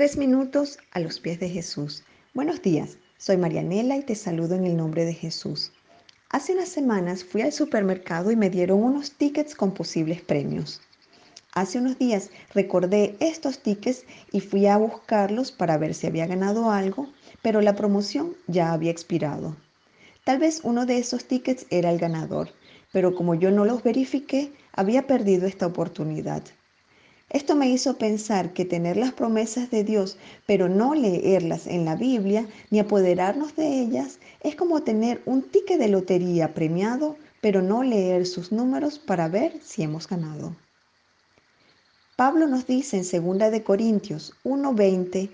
Tres minutos a los pies de Jesús. Buenos días, soy Marianela y te saludo en el nombre de Jesús. Hace unas semanas fui al supermercado y me dieron unos tickets con posibles premios. Hace unos días recordé estos tickets y fui a buscarlos para ver si había ganado algo, pero la promoción ya había expirado. Tal vez uno de esos tickets era el ganador, pero como yo no los verifiqué, había perdido esta oportunidad. Esto me hizo pensar que tener las promesas de Dios, pero no leerlas en la Biblia ni apoderarnos de ellas, es como tener un ticket de lotería premiado, pero no leer sus números para ver si hemos ganado. Pablo nos dice en 2 de Corintios 1:20,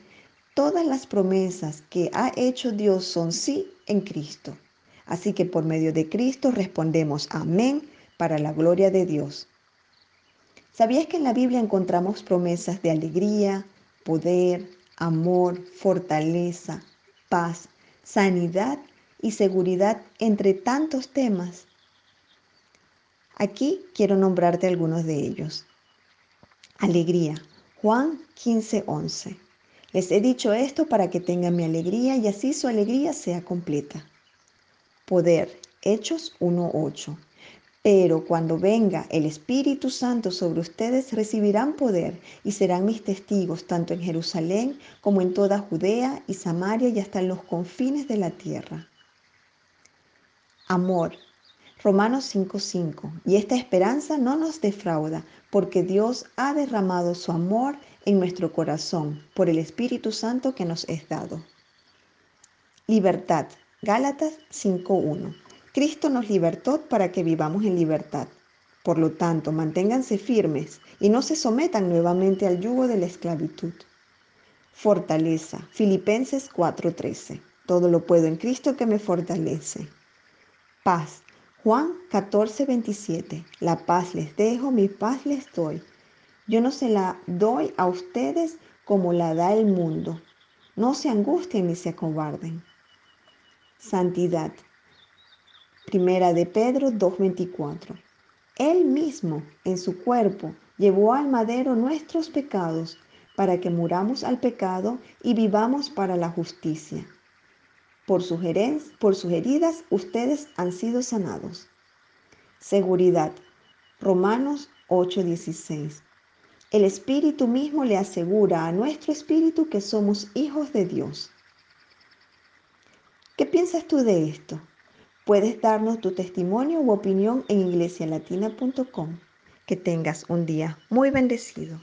todas las promesas que ha hecho Dios son sí en Cristo. Así que por medio de Cristo respondemos amén para la gloria de Dios. ¿Sabías que en la Biblia encontramos promesas de alegría, poder, amor, fortaleza, paz, sanidad y seguridad entre tantos temas? Aquí quiero nombrarte algunos de ellos. Alegría. Juan 15:11. Les he dicho esto para que tengan mi alegría y así su alegría sea completa. Poder. Hechos 1:8. Pero cuando venga el Espíritu Santo sobre ustedes, recibirán poder y serán mis testigos tanto en Jerusalén como en toda Judea y Samaria y hasta en los confines de la tierra. Amor. Romanos 5:5. Y esta esperanza no nos defrauda, porque Dios ha derramado su amor en nuestro corazón por el Espíritu Santo que nos es dado. Libertad. Gálatas 5:1. Cristo nos libertó para que vivamos en libertad. Por lo tanto, manténganse firmes y no se sometan nuevamente al yugo de la esclavitud. Fortaleza. Filipenses 4:13. Todo lo puedo en Cristo que me fortalece. Paz. Juan 14:27. La paz les dejo, mi paz les doy. Yo no se la doy a ustedes como la da el mundo. No se angustien ni se acobarden. Santidad. Primera de Pedro 2.24. Él mismo en su cuerpo llevó al madero nuestros pecados para que muramos al pecado y vivamos para la justicia. Por por sus heridas ustedes han sido sanados. Seguridad. Romanos 8:16. El Espíritu mismo le asegura a nuestro espíritu que somos hijos de Dios. ¿Qué piensas tú de esto? Puedes darnos tu testimonio u opinión en iglesialatina.com. Que tengas un día muy bendecido.